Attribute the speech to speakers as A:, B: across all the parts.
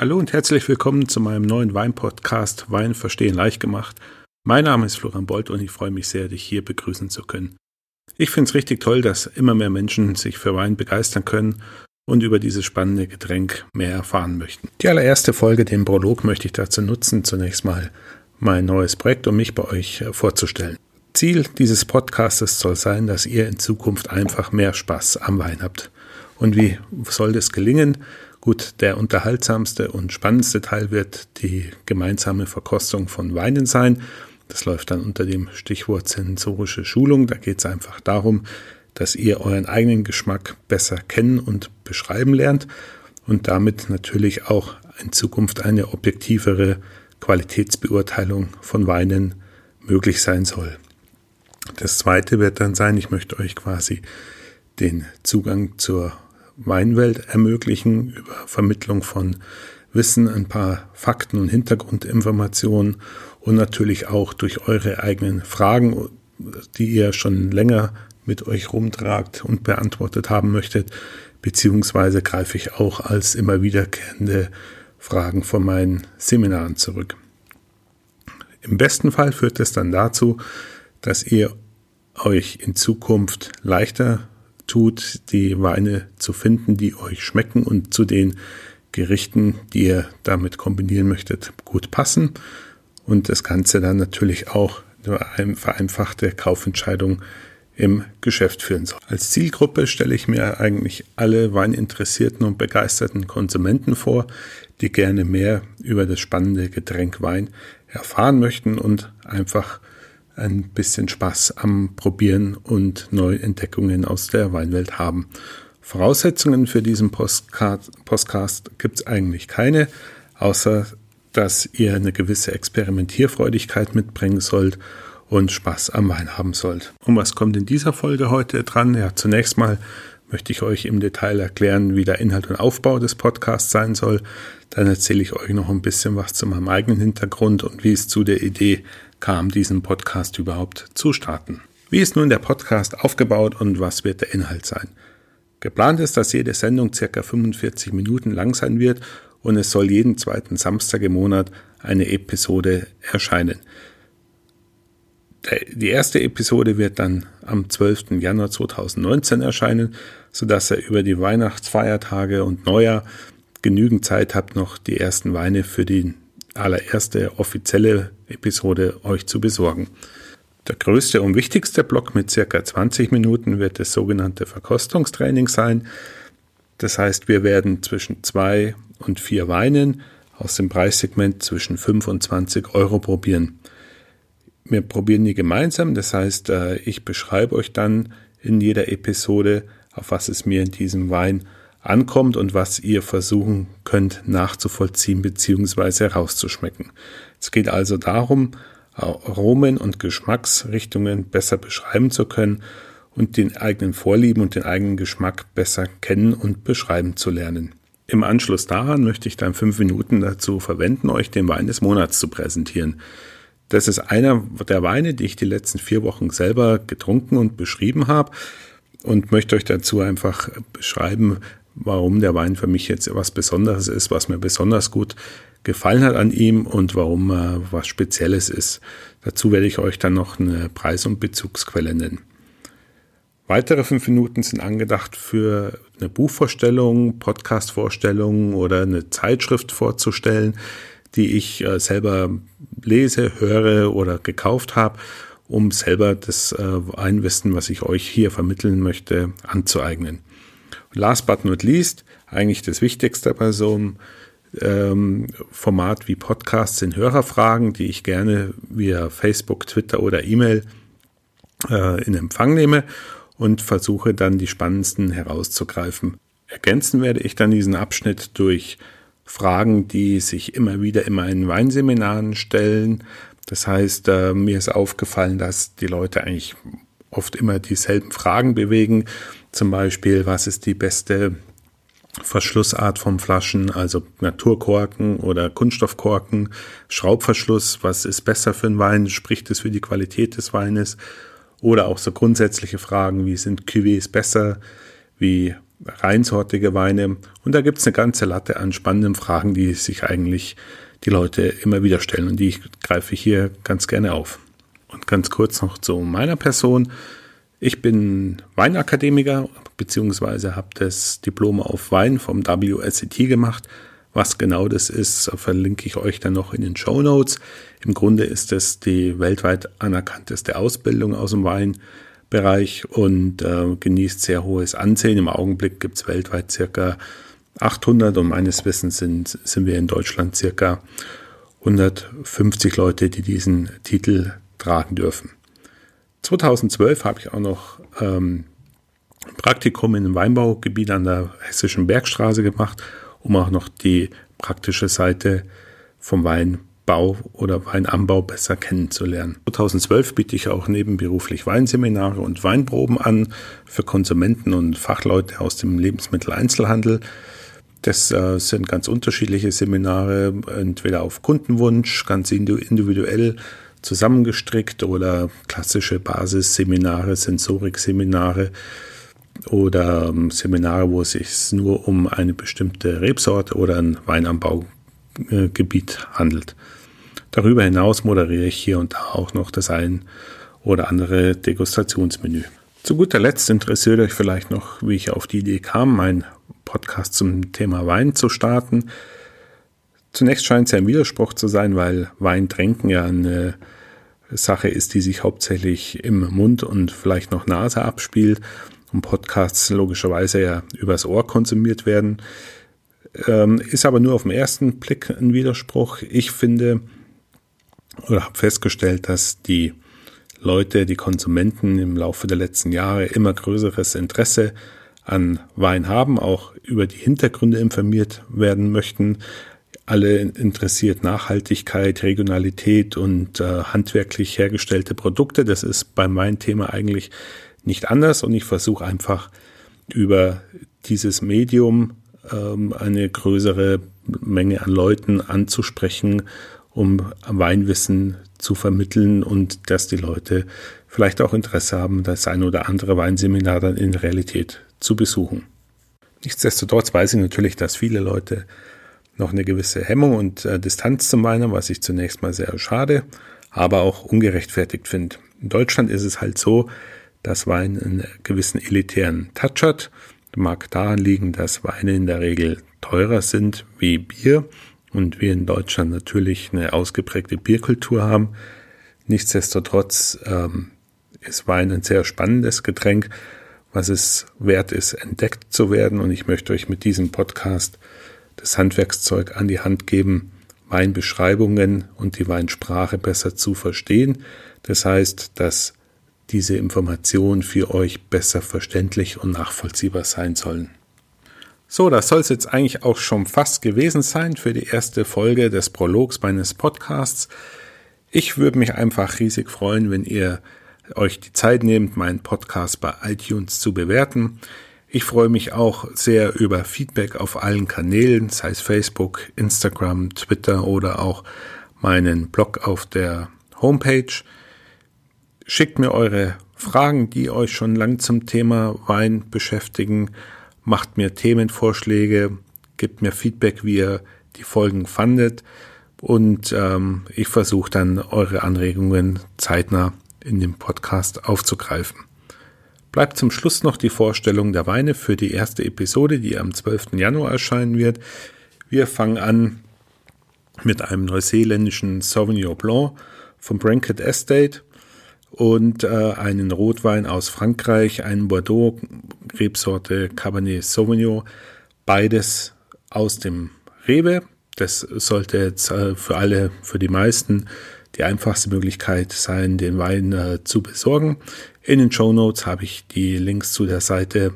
A: Hallo und herzlich willkommen zu meinem neuen Wein-Podcast Wein verstehen leicht gemacht. Mein Name ist Florian Bolt und ich freue mich sehr, dich hier begrüßen zu können. Ich finde es richtig toll, dass immer mehr Menschen sich für Wein begeistern können und über dieses spannende Getränk mehr erfahren möchten. Die allererste Folge, den Prolog, möchte ich dazu nutzen, zunächst mal mein neues Projekt, um mich bei euch äh, vorzustellen. Ziel dieses Podcastes soll sein, dass ihr in Zukunft einfach mehr Spaß am Wein habt. Und wie soll das gelingen? Gut, der unterhaltsamste und spannendste Teil wird die gemeinsame Verkostung von Weinen sein. Das läuft dann unter dem Stichwort sensorische Schulung. Da geht es einfach darum, dass ihr euren eigenen Geschmack besser kennen und beschreiben lernt und damit natürlich auch in Zukunft eine objektivere Qualitätsbeurteilung von Weinen möglich sein soll. Das zweite wird dann sein, ich möchte euch quasi den Zugang zur Weinwelt ermöglichen über Vermittlung von Wissen, ein paar Fakten und Hintergrundinformationen und natürlich auch durch eure eigenen Fragen, die ihr schon länger mit euch rumtragt und beantwortet haben möchtet, beziehungsweise greife ich auch als immer wiederkehrende Fragen von meinen Seminaren zurück. Im besten Fall führt es dann dazu, dass ihr euch in Zukunft leichter tut, die Weine zu finden, die euch schmecken und zu den Gerichten, die ihr damit kombinieren möchtet, gut passen. Und das Ganze dann natürlich auch eine vereinfachte Kaufentscheidung im Geschäft führen soll. Als Zielgruppe stelle ich mir eigentlich alle weininteressierten und begeisterten Konsumenten vor, die gerne mehr über das spannende Getränk Wein erfahren möchten und einfach ein bisschen Spaß am Probieren und Neuentdeckungen aus der Weinwelt haben. Voraussetzungen für diesen Postcast gibt es eigentlich keine, außer dass ihr eine gewisse Experimentierfreudigkeit mitbringen sollt und Spaß am Wein haben sollt. Und was kommt in dieser Folge heute dran? Ja, zunächst mal möchte ich euch im Detail erklären, wie der Inhalt und Aufbau des Podcasts sein soll. Dann erzähle ich euch noch ein bisschen was zu meinem eigenen Hintergrund und wie es zu der Idee kam, diesen Podcast überhaupt zu starten. Wie ist nun der Podcast aufgebaut und was wird der Inhalt sein? Geplant ist, dass jede Sendung circa 45 Minuten lang sein wird und es soll jeden zweiten Samstag im Monat eine Episode erscheinen. Die erste Episode wird dann am 12. Januar 2019 erscheinen, sodass ihr über die Weihnachtsfeiertage und Neujahr genügend Zeit habt, noch die ersten Weine für die allererste offizielle Episode euch zu besorgen. Der größte und wichtigste Block mit circa 20 Minuten wird das sogenannte Verkostungstraining sein. Das heißt, wir werden zwischen zwei und vier Weinen aus dem Preissegment zwischen 5 und 20 Euro probieren. Wir probieren die gemeinsam, das heißt, äh, ich beschreibe euch dann in jeder Episode, auf was es mir in diesem Wein ankommt und was ihr versuchen könnt nachzuvollziehen bzw. herauszuschmecken. Es geht also darum, Aromen und Geschmacksrichtungen besser beschreiben zu können und den eigenen Vorlieben und den eigenen Geschmack besser kennen und beschreiben zu lernen. Im Anschluss daran möchte ich dann fünf Minuten dazu verwenden, euch den Wein des Monats zu präsentieren. Das ist einer der Weine, die ich die letzten vier Wochen selber getrunken und beschrieben habe und möchte euch dazu einfach beschreiben, warum der Wein für mich jetzt was Besonderes ist, was mir besonders gut gefallen hat an ihm und warum er was Spezielles ist. Dazu werde ich euch dann noch eine Preis- und Bezugsquelle nennen. Weitere fünf Minuten sind angedacht für eine Buchvorstellung, Podcastvorstellung oder eine Zeitschrift vorzustellen, die ich äh, selber lese, höre oder gekauft habe, um selber das äh, Einwissen, was ich euch hier vermitteln möchte, anzueignen. Last but not least, eigentlich das Wichtigste bei so einem ähm, Format wie Podcasts sind Hörerfragen, die ich gerne via Facebook, Twitter oder E-Mail äh, in Empfang nehme und versuche dann die spannendsten herauszugreifen. Ergänzen werde ich dann diesen Abschnitt durch Fragen, die sich immer wieder in meinen Weinseminaren stellen. Das heißt, äh, mir ist aufgefallen, dass die Leute eigentlich oft immer dieselben Fragen bewegen. Zum Beispiel, was ist die beste Verschlussart von Flaschen, also Naturkorken oder Kunststoffkorken, Schraubverschluss, was ist besser für einen Wein, spricht es für die Qualität des Weines? Oder auch so grundsätzliche Fragen, wie sind Cuvées besser, wie reinsortige Weine. Und da gibt es eine ganze Latte an spannenden Fragen, die sich eigentlich die Leute immer wieder stellen. Und die greife ich hier ganz gerne auf. Und ganz kurz noch zu meiner Person. Ich bin Weinakademiker beziehungsweise habe das Diplom auf Wein vom WSET gemacht. Was genau das ist, verlinke ich euch dann noch in den Show Notes. Im Grunde ist es die weltweit anerkannteste Ausbildung aus dem Weinbereich und äh, genießt sehr hohes Ansehen. Im Augenblick gibt es weltweit circa 800 und meines Wissens sind, sind wir in Deutschland circa 150 Leute, die diesen Titel tragen dürfen. 2012 habe ich auch noch ähm, Praktikum in einem Weinbaugebiet an der Hessischen Bergstraße gemacht, um auch noch die praktische Seite vom Weinbau oder Weinanbau besser kennenzulernen. 2012 biete ich auch nebenberuflich Weinseminare und Weinproben an für Konsumenten und Fachleute aus dem Lebensmitteleinzelhandel. Das äh, sind ganz unterschiedliche Seminare, entweder auf Kundenwunsch, ganz individuell zusammengestrickt oder klassische Basisseminare, Sensorikseminare oder ähm, Seminare, wo es sich nur um eine bestimmte Rebsorte oder ein Weinanbaugebiet handelt. Darüber hinaus moderiere ich hier und da auch noch das ein oder andere Degustationsmenü. Zu guter Letzt interessiert euch vielleicht noch, wie ich auf die Idee kam, mein Podcast zum Thema Wein zu starten. Zunächst scheint es ja ein Widerspruch zu sein, weil Weintrinken ja eine Sache ist, die sich hauptsächlich im Mund und vielleicht noch Nase abspielt und Podcasts logischerweise ja übers Ohr konsumiert werden. Ähm, ist aber nur auf den ersten Blick ein Widerspruch. Ich finde oder habe festgestellt, dass die Leute, die Konsumenten im Laufe der letzten Jahre immer größeres Interesse an Wein haben, auch über die Hintergründe informiert werden möchten. Alle interessiert Nachhaltigkeit, Regionalität und äh, handwerklich hergestellte Produkte. Das ist bei meinem Thema eigentlich nicht anders und ich versuche einfach über dieses Medium ähm, eine größere Menge an Leuten anzusprechen, um Weinwissen zu vermitteln und dass die Leute vielleicht auch Interesse haben, das ein oder andere Weinseminar dann in Realität zu besuchen. Nichtsdestotrotz weiß ich natürlich, dass viele Leute noch eine gewisse Hemmung und äh, Distanz zum Wein was ich zunächst mal sehr schade, aber auch ungerechtfertigt finde. In Deutschland ist es halt so, dass Wein einen gewissen elitären Touch hat. Mag daran liegen, dass Weine in der Regel teurer sind wie Bier und wir in Deutschland natürlich eine ausgeprägte Bierkultur haben. Nichtsdestotrotz ähm, ist Wein ein sehr spannendes Getränk was es wert ist, entdeckt zu werden. Und ich möchte euch mit diesem Podcast das Handwerkszeug an die Hand geben, Weinbeschreibungen und die Weinsprache besser zu verstehen. Das heißt, dass diese Informationen für euch besser verständlich und nachvollziehbar sein sollen. So, das soll es jetzt eigentlich auch schon fast gewesen sein für die erste Folge des Prologs meines Podcasts. Ich würde mich einfach riesig freuen, wenn ihr euch die Zeit nehmt, meinen Podcast bei iTunes zu bewerten. Ich freue mich auch sehr über Feedback auf allen Kanälen, sei es Facebook, Instagram, Twitter oder auch meinen Blog auf der Homepage. Schickt mir eure Fragen, die euch schon lang zum Thema Wein beschäftigen. Macht mir Themenvorschläge, gebt mir Feedback, wie ihr die Folgen fandet. Und ähm, ich versuche dann eure Anregungen zeitnah in dem Podcast aufzugreifen. Bleibt zum Schluss noch die Vorstellung der Weine für die erste Episode, die am 12. Januar erscheinen wird. Wir fangen an mit einem neuseeländischen Sauvignon Blanc vom Brankett Estate und äh, einen Rotwein aus Frankreich, einen Bordeaux Rebsorte Cabernet Sauvignon, beides aus dem Rebe. Das sollte jetzt äh, für alle, für die meisten die einfachste Möglichkeit sein, den Wein äh, zu besorgen. In den Show Notes habe ich die Links zu der Seite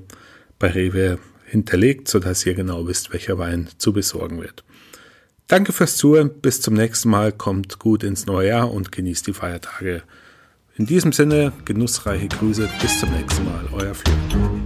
A: bei Rewe hinterlegt, sodass ihr genau wisst, welcher Wein zu besorgen wird. Danke fürs Zuhören, bis zum nächsten Mal, kommt gut ins neue Jahr und genießt die Feiertage. In diesem Sinne, genussreiche Grüße, bis zum nächsten Mal, euer Florian.